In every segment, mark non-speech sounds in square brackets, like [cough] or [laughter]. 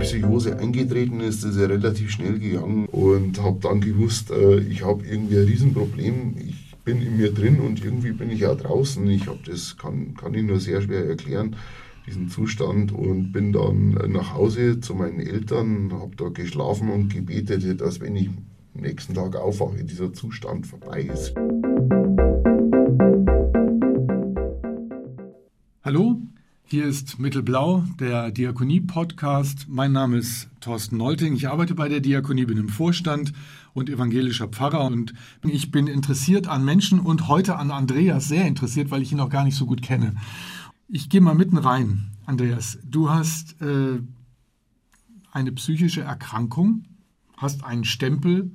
Psychose eingetreten ist, ist ja relativ schnell gegangen und habe dann gewusst, äh, ich habe irgendwie ein Riesenproblem. Ich bin in mir drin und irgendwie bin ich auch draußen. Ich habe das kann, kann ich nur sehr schwer erklären, diesen Zustand und bin dann nach Hause zu meinen Eltern, habe da geschlafen und gebetet, dass wenn ich am nächsten Tag aufwache, dieser Zustand vorbei ist. Hallo, hier ist Mittelblau, der Diakonie-Podcast. Mein Name ist Thorsten Nolting. Ich arbeite bei der Diakonie, bin im Vorstand und evangelischer Pfarrer und ich bin interessiert an Menschen und heute an Andreas sehr interessiert, weil ich ihn noch gar nicht so gut kenne. Ich gehe mal mitten rein. Andreas, du hast äh, eine psychische Erkrankung, hast einen Stempel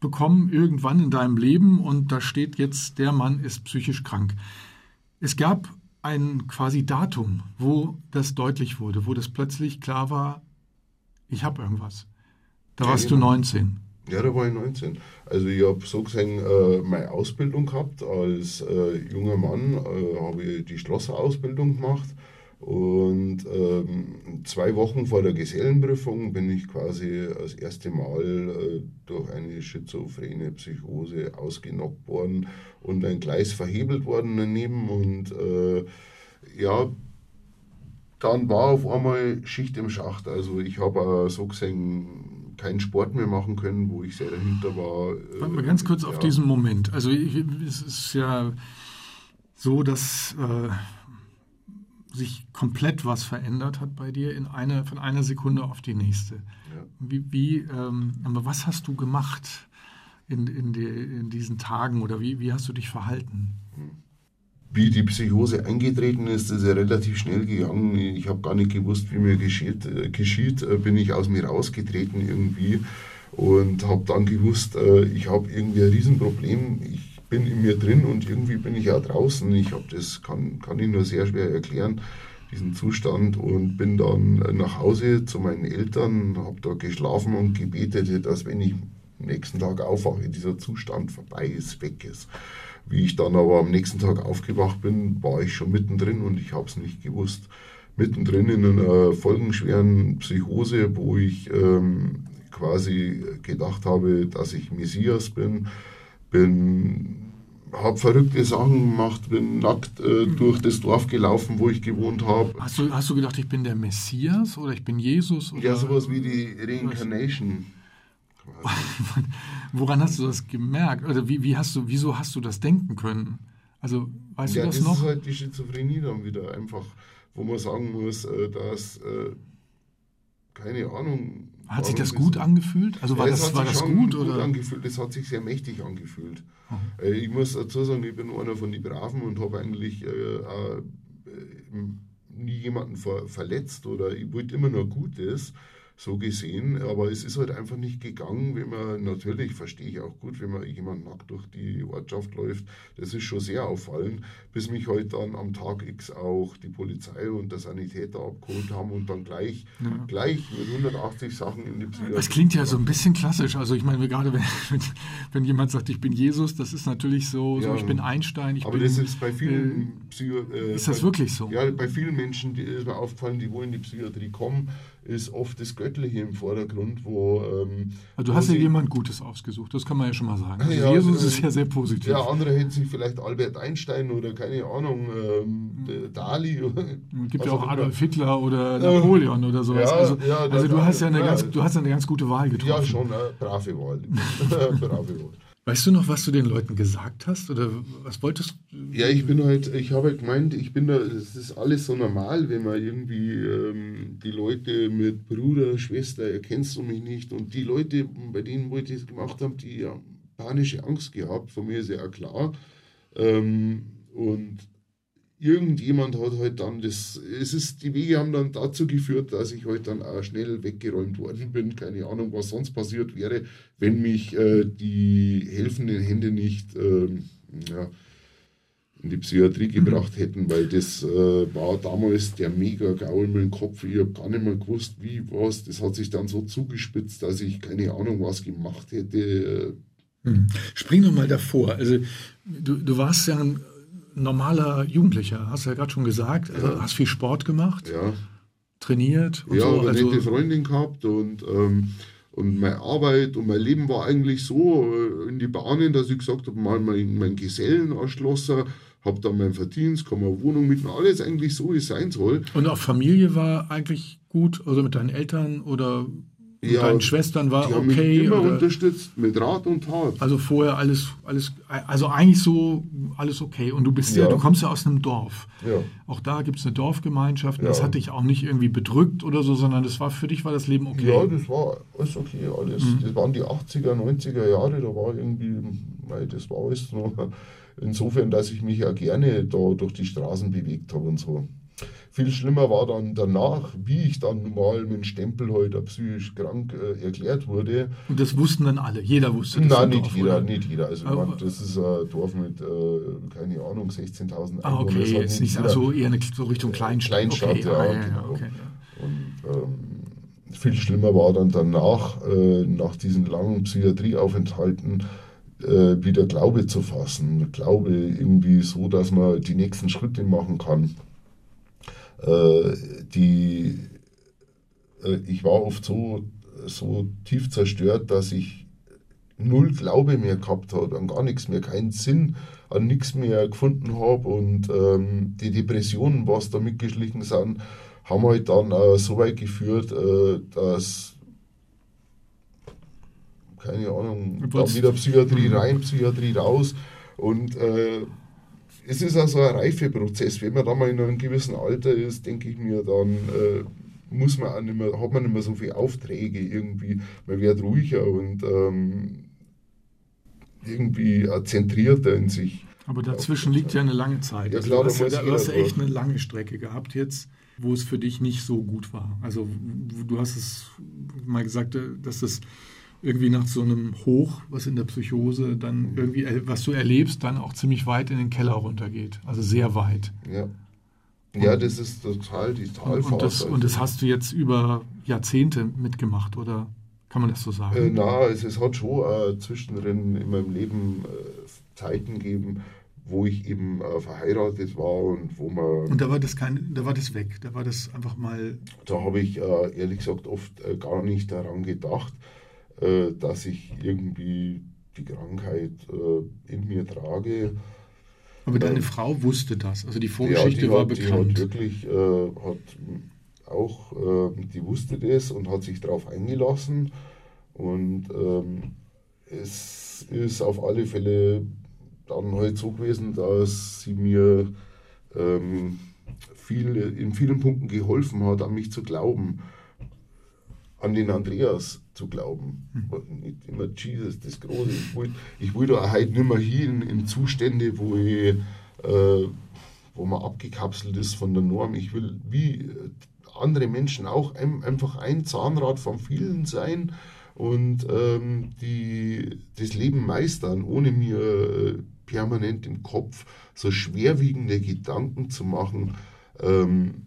bekommen irgendwann in deinem Leben und da steht jetzt, der Mann ist psychisch krank. Es gab ein quasi Datum, wo das deutlich wurde, wo das plötzlich klar war, ich habe irgendwas. Da warst ja, du 19. Ja, da war ich 19. Also ich habe so gesehen äh, meine Ausbildung gehabt. Als äh, junger Mann äh, habe ich die Schlosserausbildung gemacht. Und ähm, zwei Wochen vor der Gesellenprüfung bin ich quasi das erste Mal äh, durch eine schizophrene Psychose ausgenockt worden und ein Gleis verhebelt worden daneben. Und äh, ja, dann war auf einmal Schicht im Schacht. Also ich habe so gesehen keinen Sport mehr machen können, wo ich sehr dahinter war. Warte mal ganz kurz ja. auf diesen Moment. Also ich, es ist ja so, dass äh, sich komplett was verändert hat bei dir in eine, von einer Sekunde auf die nächste. Ja. Wie, wie ähm, aber was hast du gemacht in, in, die, in, diesen Tagen oder wie, wie hast du dich verhalten? Wie die Psychose eingetreten ist, ist ja relativ schnell gegangen. Ich habe gar nicht gewusst, wie mir geschieht. Äh, geschieht. Äh, bin ich aus mir rausgetreten irgendwie und habe dann gewusst, äh, ich habe irgendwie ein Riesenproblem. Ich bin in mir drin und irgendwie bin ich auch draußen. Ich habe das, kann, kann ich nur sehr schwer erklären, diesen Zustand und bin dann nach Hause zu meinen Eltern, habe da geschlafen und gebetet, dass wenn ich am nächsten Tag aufwache, dieser Zustand vorbei ist, weg ist. Wie ich dann aber am nächsten Tag aufgewacht bin, war ich schon mittendrin und ich habe es nicht gewusst. Mittendrin in einer folgenschweren Psychose, wo ich ähm, quasi gedacht habe, dass ich Messias bin, bin habe verrückte Sachen gemacht, bin nackt äh, mhm. durch das Dorf gelaufen, wo ich gewohnt habe. Hast du, hast du gedacht, ich bin der Messias oder ich bin Jesus? Oder? Ja, sowas wie die Reincarnation. [laughs] Woran hast du das gemerkt? Oder wie, wie hast du, wieso hast du das denken können? Also, weißt ja, du das, das noch? Das ist halt die Schizophrenie dann wieder einfach, wo man sagen muss, äh, dass, äh, keine Ahnung, hat sich das gut angefühlt? Also war ja, das, war das gut? Oder? gut angefühlt. Das hat sich sehr mächtig angefühlt. Mhm. Ich muss dazu sagen, ich bin einer von den Braven und habe eigentlich äh, äh, nie jemanden ver verletzt oder ich wollte immer nur Gutes so gesehen. Aber es ist halt einfach nicht gegangen, wenn man, natürlich verstehe ich auch gut, wenn man jemand nackt durch die Ortschaft läuft. Das ist schon sehr auffallend, bis mich halt dann am Tag X auch die Polizei und der Sanitäter abgeholt haben und dann gleich, ja. gleich mit 180 Sachen in die Psychiatrie. Das klingt ja so ein bisschen klassisch. Also ich meine, gerade wenn, [laughs] wenn jemand sagt, ich bin Jesus, das ist natürlich so, ja, so ich bin Einstein. Ich aber bin, das ist bei vielen äh, Psycho, äh, Ist das bei, wirklich so? Ja, bei vielen Menschen die ist mir aufgefallen, die wohl in die Psychiatrie kommen, ist oft das Göttliche im Vordergrund, wo. Ähm, also du hast ja jemand Gutes ausgesucht, das kann man ja schon mal sagen. Also ja, Jesus äh, ist ja sehr positiv. Ja, andere hätten sich vielleicht Albert Einstein oder keine Ahnung, ähm, Dali. Es gibt ja auch Adolf Hitler oder Napoleon oder sowas. Ja, also, ja, also du, hast ja eine ganz, du hast eine ganz gute Wahl getroffen. Ja, schon, eine brave Wahl. [laughs] [laughs] brave Wahl. Weißt du noch, was du den Leuten gesagt hast? Oder was wolltest du? Ja, ich bin halt, ich habe halt gemeint, ich bin da, es ist alles so normal, wenn man irgendwie ähm, die Leute mit Bruder, Schwester, erkennst du mich nicht. Und die Leute, bei denen, wo ich das gemacht habe, die haben panische Angst gehabt, von mir ist ja auch klar. Ähm, und irgendjemand hat halt dann das, es ist, die Wege haben dann dazu geführt, dass ich halt dann auch schnell weggeräumt worden bin. Keine Ahnung, was sonst passiert wäre, wenn mich äh, die helfenden Hände nicht ähm, ja, in die Psychiatrie gebracht hätten, weil das äh, war damals der mega Gaul mit dem Kopf. Ich habe gar nicht mehr gewusst, wie was. Das hat sich dann so zugespitzt, dass ich keine Ahnung was gemacht hätte. Mhm. Spring doch mal davor. Also du, du warst ja ein normaler Jugendlicher, hast du ja gerade schon gesagt. Also, ja. Hast viel Sport gemacht. Ja. trainiert und ja, so. Also, nette Freundin gehabt und, ähm, und meine Arbeit und mein Leben war eigentlich so äh, in die Bahnen, dass ich gesagt habe, mal mein, mein Gesellenanschlosser, habe dann meinen Verdienst, komme eine Wohnung mit, alles eigentlich so, wie es sein soll. Und auch Familie war eigentlich gut, also mit deinen Eltern oder ja, deinen Schwestern war die okay. Haben mich immer oder? unterstützt mit Rat und Tat. Also vorher alles, alles, also eigentlich so alles okay. Und du bist ja, ja du kommst ja aus einem Dorf. Ja. Auch da gibt es eine Dorfgemeinschaft. Ja. Das hat dich auch nicht irgendwie bedrückt oder so, sondern das war für dich war das Leben okay. Ja, das war alles okay. Alles. Mhm. Das waren die 80er, 90er Jahre. Da war irgendwie, das war alles noch insofern, dass ich mich ja gerne da durch die Straßen bewegt habe und so. Viel schlimmer war dann danach, wie ich dann mal mit dem Stempel heute psychisch krank äh, erklärt wurde. Und das wussten dann alle, jeder wusste das. Nein, nicht Dorf, jeder, oder? nicht jeder. Also man, das ist ein Dorf mit, äh, keine Ahnung, 16.000 Einwohnern. Ah, okay, jetzt nicht so eher eine, so Richtung Kleinstadt. Kleinstadt, okay, ja, ah, ja, genau. okay, ja. Und ähm, viel schlimmer war dann danach, äh, nach diesen langen Psychiatrieaufenthalten, äh, wieder Glaube zu fassen. Glaube irgendwie so, dass man die nächsten Schritte machen kann. Äh, die, äh, ich war oft so, so tief zerstört, dass ich null Glaube mehr gehabt habe, an gar nichts mehr, keinen Sinn, an nichts mehr gefunden habe und ähm, die Depressionen, was da mitgeschlichen sind, haben halt dann äh, so weit geführt, äh, dass keine Ahnung, dann wieder Psychiatrie rein, Psychiatrie raus. Und äh, es ist also ein Reifeprozess. Wenn man da mal in einem gewissen Alter ist, denke ich mir, dann äh, muss man auch nicht mehr, hat man nicht mehr so viele Aufträge irgendwie. Man wird ruhiger und ähm, irgendwie zentrierter in sich. Aber dazwischen liegt ja eine lange Zeit. Ja, also klar, du hast, ja, du hast echt eine lange Strecke gehabt jetzt, wo es für dich nicht so gut war. Also du hast es mal gesagt, dass das irgendwie nach so einem Hoch, was in der Psychose dann irgendwie, was du erlebst, dann auch ziemlich weit in den Keller runtergeht. Also sehr weit. Ja. Ja, das ist total die Talphase. Und das, und das hast du jetzt über Jahrzehnte mitgemacht, oder kann man das so sagen? Äh, na, es, es hat schon äh, zwischendrin in meinem Leben äh, Zeiten gegeben, wo ich eben äh, verheiratet war und wo man. Und da war das kein, da war das weg, da war das einfach mal. Da habe ich äh, ehrlich gesagt oft äh, gar nicht daran gedacht. Äh, dass ich irgendwie die Krankheit äh, in mir trage. Aber deine ähm, Frau wusste das, also die Vorgeschichte ja, die war hat, bekannt. Die hat wirklich, äh, hat auch, äh, die wusste das und hat sich darauf eingelassen. Und ähm, es ist auf alle Fälle dann halt so gewesen, dass sie mir ähm, viel, in vielen Punkten geholfen hat, an mich zu glauben an den Andreas zu glauben. Und nicht immer Jesus, das Große. Ich will, ich will da halt nicht mehr hin in Zustände, wo ich, äh, wo man abgekapselt ist von der Norm. Ich will wie andere Menschen auch ein, einfach ein Zahnrad von vielen sein und ähm, die das Leben meistern, ohne mir äh, permanent im Kopf so schwerwiegende Gedanken zu machen. Ähm,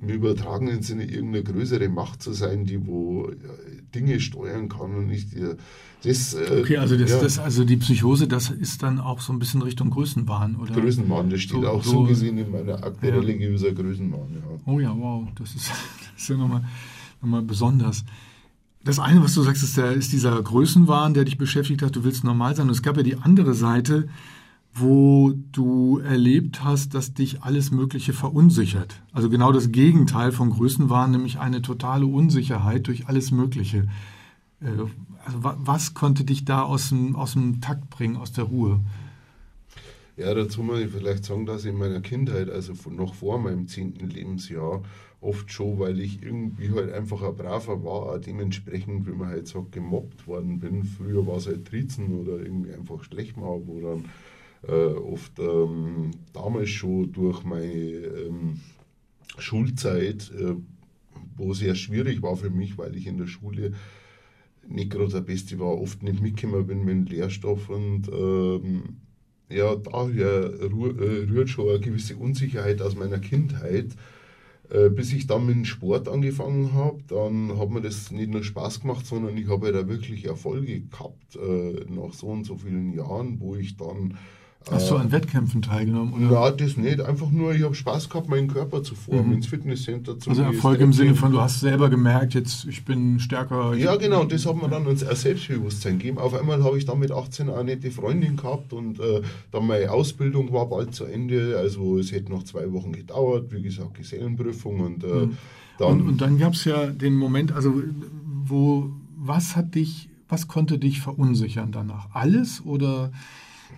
im übertragenen Sinne irgendeine größere Macht zu sein, die wo Dinge steuern kann und nicht das. Äh, okay, also das, ja. das, also die Psychose, das ist dann auch so ein bisschen Richtung Größenwahn, oder? Größenwahn, das steht so, auch so, so, gesehen in meiner Akte ja. religiöser Größenwahn. Ja. Oh ja, wow, das ist, [laughs] das ist ja nochmal noch mal besonders. Das eine, was du sagst, ist, der, ist dieser Größenwahn, der dich beschäftigt hat, du willst normal sein. Und es gab ja die andere Seite, wo du erlebt hast, dass dich alles Mögliche verunsichert. Also genau das Gegenteil von Größenwahn, nämlich eine totale Unsicherheit durch alles Mögliche. Äh, also was konnte dich da aus dem, aus dem Takt bringen, aus der Ruhe? Ja, dazu muss ich vielleicht sagen, dass in meiner Kindheit, also noch vor meinem zehnten Lebensjahr, oft schon, weil ich irgendwie halt einfach ein braver war, auch dementsprechend, wie man halt sagt, gemobbt worden bin. Früher war es halt Trizen oder irgendwie einfach wo dann äh, oft ähm, damals schon durch meine ähm, Schulzeit, äh, wo sehr schwierig war für mich, weil ich in der Schule nicht gerade der Beste war, oft nicht mitgekommen bin mit dem Lehrstoff und ähm, ja, daher äh, rührt schon eine gewisse Unsicherheit aus meiner Kindheit. Äh, bis ich dann mit dem Sport angefangen habe, dann hat mir das nicht nur Spaß gemacht, sondern ich habe da wirklich Erfolge gehabt äh, nach so und so vielen Jahren, wo ich dann Hast du an Wettkämpfen teilgenommen? Oder? Ja, das nicht. Einfach nur, ich habe Spaß gehabt, meinen Körper zu formen, mhm. ins Fitnesscenter zu Also Erfolg im Sinne von, du hast selber gemerkt, jetzt ich bin stärker. Ja, genau, das hat mir dann ein Selbstbewusstsein gegeben. Auf einmal habe ich dann mit 18 eine nette Freundin gehabt und äh, dann meine Ausbildung war bald zu Ende. Also es hätte noch zwei Wochen gedauert, wie gesagt, Gesellenprüfung und äh, mhm. dann. Und, und dann gab es ja den Moment, also wo, was hat dich, was konnte dich verunsichern danach? Alles oder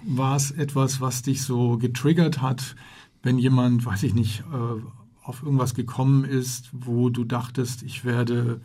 war es etwas, was dich so getriggert hat, wenn jemand, weiß ich nicht, äh, auf irgendwas gekommen ist, wo du dachtest, ich werde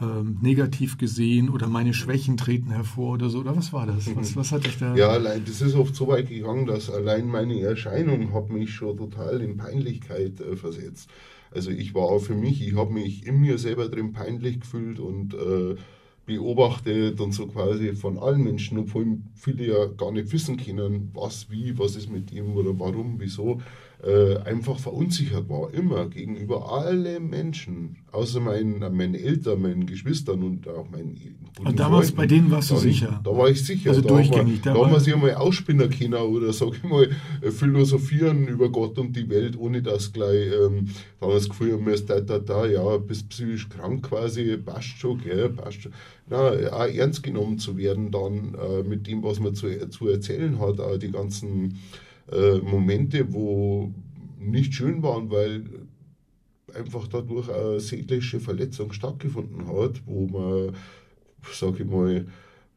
ähm, negativ gesehen oder meine Schwächen treten hervor oder so? Oder was war das? Was, was hat dich da? Ja, das ist oft so weit gegangen, dass allein meine Erscheinung hat mich schon total in Peinlichkeit äh, versetzt. Also ich war auch für mich, ich habe mich in mir selber drin peinlich gefühlt und äh, beobachtet und so quasi von allen Menschen, obwohl viele ja gar nicht wissen können, was, wie, was ist mit ihm oder warum, wieso äh, einfach verunsichert war, immer gegenüber allen Menschen, außer meinen, meinen Eltern, meinen Geschwistern und auch meinen Und damals Freunden. bei denen warst du da, sicher? Da war ich sicher. Also da durchgängig. da, da man sich einmal ausspinnen können oder, sag ich mal, philosophieren über Gott und die Welt, ohne dass gleich ähm, dann das Gefühl haben, da, da, da, ja, bist psychisch krank quasi, passt schon, gell, passt schon. Na, auch ernst genommen zu werden dann äh, mit dem, was man zu, zu erzählen hat, auch die ganzen äh, Momente, wo nicht schön waren, weil einfach dadurch eine seelische Verletzung stattgefunden hat, wo man, sage ich mal,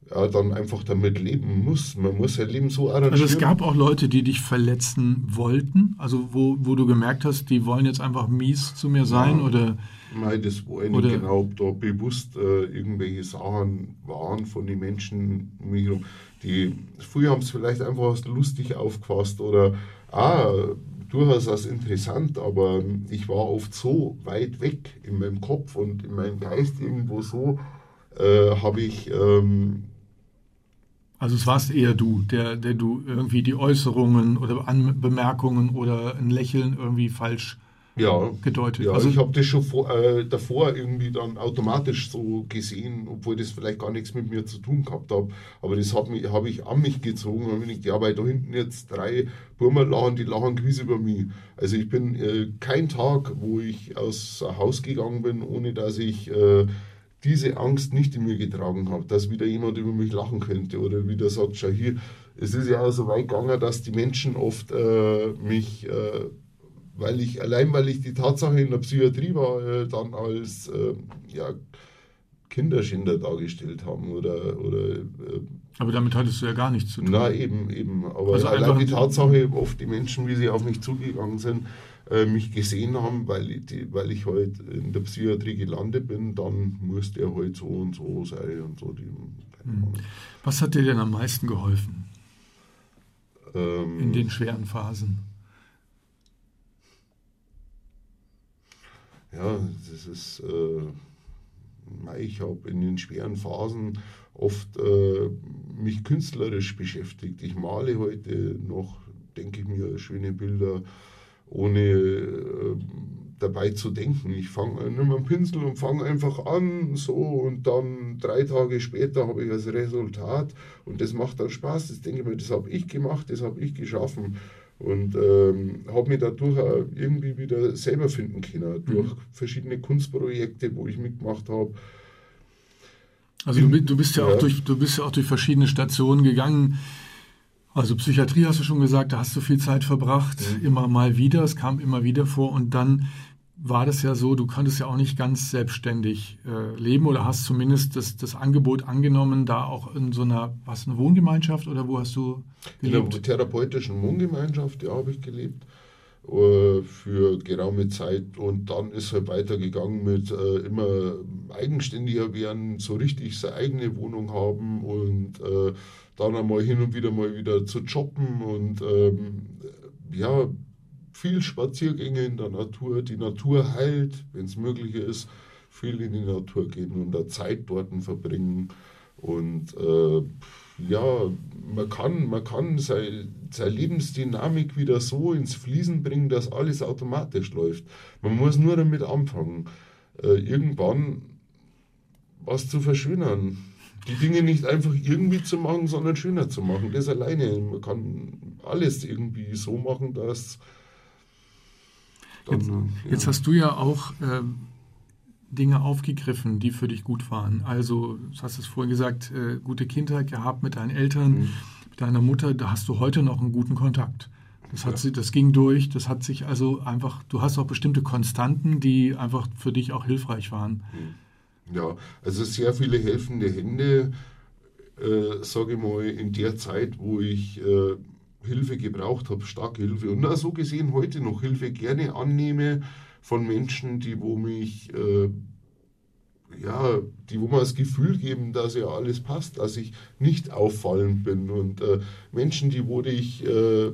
ja, dann einfach damit leben muss. Man muss sein Leben so arrangieren. Also es gab auch Leute, die dich verletzen wollten, also wo, wo du gemerkt hast, die wollen jetzt einfach mies zu mir sein ja, oder... Nein, das war nicht genau, ob da bewusst äh, irgendwelche Sachen waren von den Menschen um mich herum. Die, früher haben es vielleicht einfach lustig aufgefasst oder ah, durchaus als interessant, aber ich war oft so weit weg in meinem Kopf und in meinem Geist irgendwo so, äh, habe ich... Ähm, also es warst eher du, der, der du irgendwie die Äußerungen oder Bemerkungen oder ein Lächeln irgendwie falsch ja, gedeutet. Ja, also ich habe das schon vor, äh, davor irgendwie dann automatisch so gesehen, obwohl das vielleicht gar nichts mit mir zu tun gehabt hat. Aber das habe hab ich an mich gezogen und ich, ja, weil da hinten jetzt drei Burmer lachen, die lachen gewiss über mich. Also ich bin äh, kein Tag, wo ich aus Haus gegangen bin, ohne dass ich äh, diese Angst nicht in mir getragen habe, dass wieder jemand über mich lachen könnte oder wieder sagt, schau hier, es ist ja so weit gegangen, dass die Menschen oft äh, mich äh, weil ich, allein weil ich die Tatsache in der Psychiatrie war, äh, dann als äh, ja, Kinderschänder dargestellt haben oder, oder äh, aber damit hattest du ja gar nichts zu tun. Na eben, eben. Aber also allein die Tatsache, oft die Menschen, wie sie auf mich zugegangen sind, äh, mich gesehen haben, weil ich, die, weil ich halt in der Psychiatrie gelandet bin, dann musste er halt so und so sein und so. Die, hm. Was hat dir denn am meisten geholfen? Ähm, in den schweren Phasen? Ja, das ist, äh, ich habe in den schweren Phasen oft äh, mich künstlerisch beschäftigt. Ich male heute noch, denke ich mir, schöne Bilder, ohne äh, dabei zu denken. Ich fange nehme einen Pinsel und fange einfach an, so und dann drei Tage später habe ich das Resultat und das macht dann Spaß. Das denke ich mir, das habe ich gemacht, das habe ich geschaffen und ähm, habe mich dadurch auch irgendwie wieder selber finden können, durch mhm. verschiedene Kunstprojekte, wo ich mitgemacht habe. Also du, du, bist ja, ja, Auch durch, du bist ja auch durch verschiedene Stationen gegangen. Also Psychiatrie hast du schon gesagt, da hast du viel Zeit verbracht, mhm. immer mal wieder, es kam immer wieder vor und dann war das ja so, du konntest ja auch nicht ganz selbstständig äh, leben oder hast zumindest das, das Angebot angenommen, da auch in so einer, was eine Wohngemeinschaft oder wo hast du gelebt? In der therapeutischen Wohngemeinschaft, ja, habe ich gelebt äh, für geraume Zeit und dann ist halt weitergegangen mit äh, immer eigenständiger werden, so richtig seine eigene Wohnung haben und äh, dann einmal hin und wieder mal wieder zu jobben und ähm, ja, viel Spaziergänge in der Natur, die Natur heilt, wenn es möglich ist, viel in die Natur gehen und da Zeit dort verbringen. Und äh, ja, man kann, man kann seine, seine Lebensdynamik wieder so ins Fließen bringen, dass alles automatisch läuft. Man muss nur damit anfangen, äh, irgendwann was zu verschönern. die Dinge nicht einfach irgendwie zu machen, sondern schöner zu machen. Das alleine. Man kann alles irgendwie so machen, dass. Dann, jetzt, ja. jetzt, hast du ja auch äh, Dinge aufgegriffen, die für dich gut waren. Also, du hast es vorhin gesagt, äh, gute Kindheit gehabt mit deinen Eltern, mhm. mit deiner Mutter, da hast du heute noch einen guten Kontakt. Das, hat ja. das ging durch, das hat sich also einfach, du hast auch bestimmte Konstanten, die einfach für dich auch hilfreich waren. Ja, also sehr viele helfende Hände, äh, sage ich mal, in der Zeit, wo ich äh, Hilfe gebraucht habe, starke Hilfe. Und so gesehen heute noch Hilfe gerne annehme von Menschen, die wo mich äh, ja, die wo mir das Gefühl geben, dass ja alles passt, dass ich nicht auffallend bin und äh, Menschen, die wo ich äh,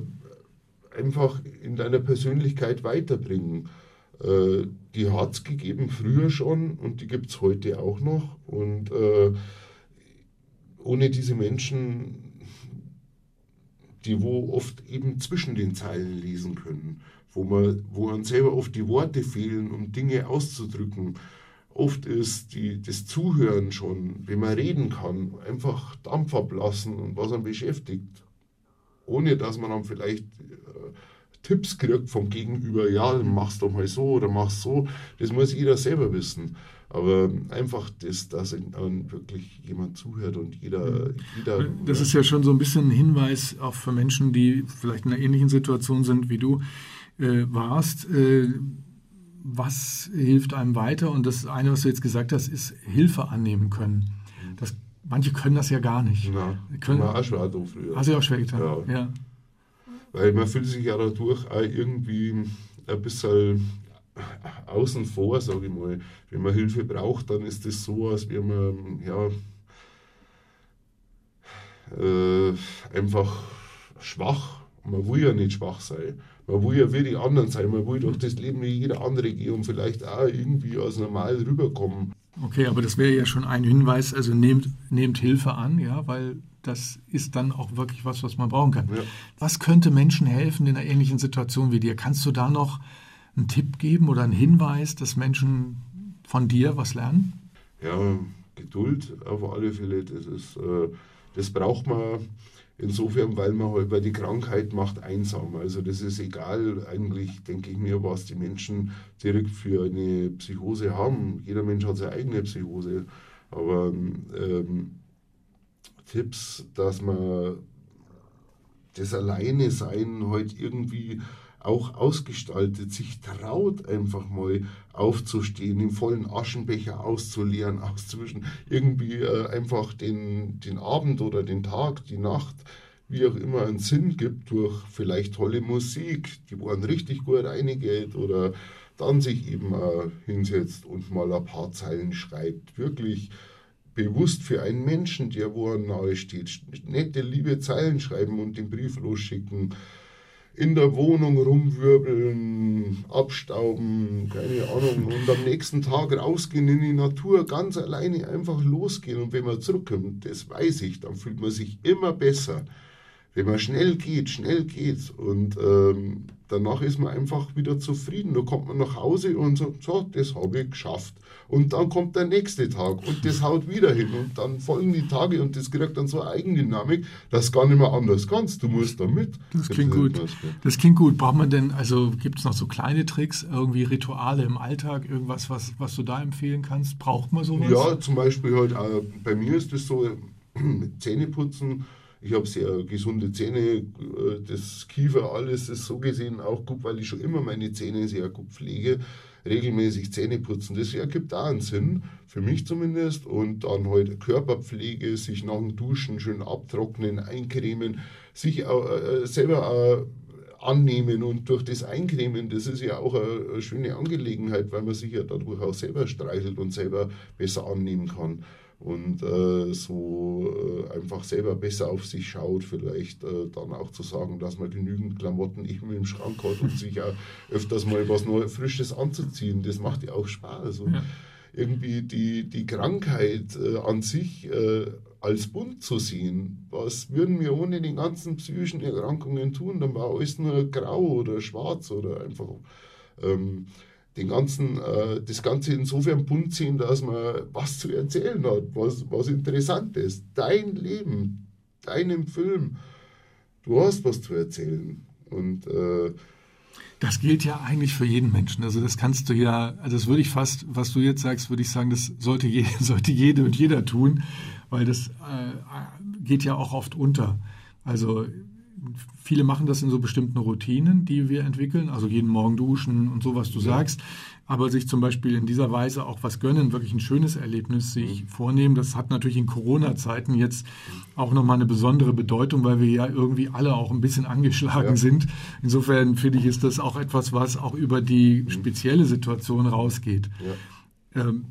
einfach in deiner Persönlichkeit weiterbringen. Äh, die hat es gegeben früher schon und die gibt es heute auch noch. Und äh, ohne diese Menschen, die wo oft eben zwischen den Zeilen lesen können, wo man, wo man selber oft die Worte fehlen, um Dinge auszudrücken. Oft ist die, das Zuhören schon, wenn man reden kann, einfach Dampf ablassen und was einen beschäftigt ohne dass man dann vielleicht äh, Tipps kriegt vom Gegenüber, ja, mach's doch mal so oder mach's so. Das muss jeder selber wissen. Aber einfach das, dass wirklich jemand zuhört und jeder. jeder das ist ja schon so ein bisschen ein Hinweis auch für Menschen, die vielleicht in einer ähnlichen Situation sind wie du äh, warst. Äh, was hilft einem weiter? Und das eine, was du jetzt gesagt hast, ist Hilfe annehmen können. Das Manche können das ja gar nicht. Ja, können, war auch schwer früher. Hast du auch schwer getan? Ja. ja. Weil man fühlt sich ja dadurch auch irgendwie ein bisschen außen vor, sage ich mal. Wenn man Hilfe braucht, dann ist das so, als wäre man ja, äh, einfach schwach. Man will ja nicht schwach sein. Man will ja wie die anderen sein. Man will durch das Leben wie jeder andere gehen und vielleicht auch irgendwie als normal rüberkommen. Okay, aber das wäre ja schon ein Hinweis, also nehmt, nehmt Hilfe an, ja, weil das ist dann auch wirklich was, was man brauchen kann. Ja. Was könnte Menschen helfen in einer ähnlichen Situation wie dir? Kannst du da noch einen Tipp geben oder einen Hinweis, dass Menschen von dir was lernen? Ja, Geduld auf alle Fälle, das, ist, äh, das braucht man Insofern, weil man halt bei die Krankheit macht einsam. Also das ist egal eigentlich, denke ich mir, was die Menschen direkt für eine Psychose haben. Jeder Mensch hat seine eigene Psychose. Aber ähm, Tipps, dass man das Alleine sein halt irgendwie auch ausgestaltet, sich traut, einfach mal aufzustehen, den vollen Aschenbecher auszuleeren, [laughs] auszuwischen, irgendwie äh, einfach den, den Abend oder den Tag, die Nacht, wie auch immer, einen Sinn gibt durch vielleicht tolle Musik, die einen richtig gut reingeht oder dann sich eben äh, hinsetzt und mal ein paar Zeilen schreibt. Wirklich bewusst für einen Menschen, der wo er nahe steht, nette, liebe Zeilen schreiben und den Brief losschicken in der Wohnung rumwirbeln, abstauben, keine Ahnung, und am nächsten Tag rausgehen in die Natur, ganz alleine einfach losgehen. Und wenn man zurückkommt, das weiß ich, dann fühlt man sich immer besser. Wenn man schnell geht, schnell geht. Und ähm, danach ist man einfach wieder zufrieden. Da kommt man nach Hause und sagt, so, das habe ich geschafft. Und dann kommt der nächste Tag und das [laughs] haut wieder hin. Und dann folgen die Tage und das kriegt dann so eine Eigendynamik, dass du gar nicht mehr anders kannst. Du musst da mit. Das klingt gut. Das klingt gut. Braucht man denn, also gibt es noch so kleine Tricks, irgendwie Rituale im Alltag, irgendwas, was, was du da empfehlen kannst? Braucht man sowas? Ja, zum Beispiel halt, äh, bei mir ist das so, mit [clears throat] Zähneputzen ich habe sehr gesunde Zähne, äh, das Kiefer, alles ist so gesehen auch gut, weil ich schon immer meine Zähne sehr gut pflege. Regelmäßig Zähne putzen, das ergibt auch einen Sinn, für mich zumindest. Und dann halt Körperpflege, sich nach dem Duschen schön abtrocknen, eincremen, sich auch, äh, selber auch annehmen und durch das Eincremen, das ist ja auch eine, schöne Angelegenheit, weil man sich ja dadurch auch selber streichelt und selber besser annehmen kann und äh, so äh, einfach selber besser auf sich schaut, vielleicht äh, dann auch zu sagen, dass man genügend Klamotten eben im Schrank hat und sich auch öfters mal was Neues, Frisches anzuziehen. Das macht ja auch Spaß. Und ja. irgendwie die, die Krankheit äh, an sich äh, als bunt zu sehen. Was würden wir ohne die ganzen psychischen Erkrankungen tun? Dann war alles nur grau oder schwarz oder einfach. Ähm, den ganzen, äh, das Ganze insofern bunt sehen, dass man was zu erzählen hat, was, was interessant ist. Dein Leben, deinem Film, du hast was zu erzählen. Und äh, das gilt ja eigentlich für jeden Menschen. Also das kannst du ja, also das würde ich fast, was du jetzt sagst, würde ich sagen, das sollte, je, [laughs] sollte jede und jeder tun, weil das äh, geht ja auch oft unter. Also viele machen das in so bestimmten Routinen, die wir entwickeln, also jeden Morgen duschen und so, was du ja. sagst. Aber sich zum Beispiel in dieser Weise auch was gönnen, wirklich ein schönes Erlebnis sich mhm. vornehmen, das hat natürlich in Corona-Zeiten jetzt auch nochmal eine besondere Bedeutung, weil wir ja irgendwie alle auch ein bisschen angeschlagen ja. sind. Insofern finde ich, ist das auch etwas, was auch über die mhm. spezielle Situation rausgeht. Ja. Ähm,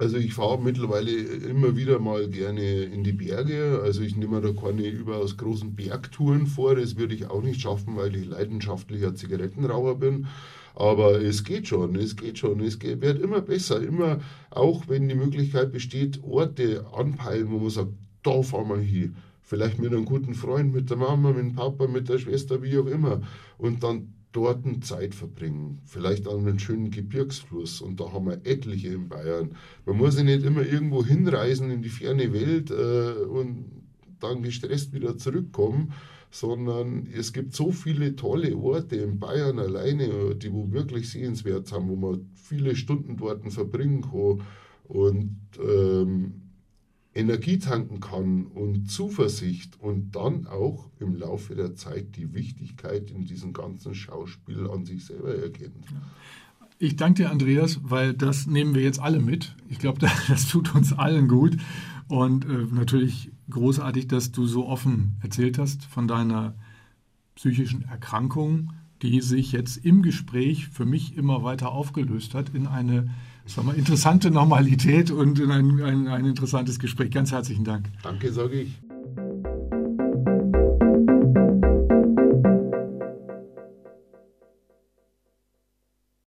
also ich fahre mittlerweile immer wieder mal gerne in die Berge. Also ich nehme da keine überaus großen Bergtouren vor. Das würde ich auch nicht schaffen, weil ich leidenschaftlicher Zigarettenraucher bin. Aber es geht schon, es geht schon. Es geht, wird immer besser. Immer, auch wenn die Möglichkeit besteht, Orte anpeilen, wo man sagt, da fahren wir hin. Vielleicht mit einem guten Freund, mit der Mama, mit dem Papa, mit der Schwester, wie auch immer. Und dann dort Zeit verbringen. Vielleicht an einem schönen Gebirgsfluss. Und da haben wir etliche in Bayern. Man muss ja nicht immer irgendwo hinreisen in die ferne Welt äh, und dann gestresst wieder zurückkommen, sondern es gibt so viele tolle Orte in Bayern alleine, die wo wirklich sehenswert sind, wo man viele Stunden dort verbringen kann. Und ähm, Energie tanken kann und Zuversicht und dann auch im Laufe der Zeit die Wichtigkeit in diesem ganzen Schauspiel an sich selber erkennt. Ich danke dir, Andreas, weil das nehmen wir jetzt alle mit. Ich glaube, [laughs] das tut uns allen gut. Und äh, natürlich großartig, dass du so offen erzählt hast von deiner psychischen Erkrankung, die sich jetzt im Gespräch für mich immer weiter aufgelöst hat in eine sagen wir, interessante Normalität und in ein, ein, ein interessantes Gespräch. Ganz herzlichen Dank. Danke, sage ich.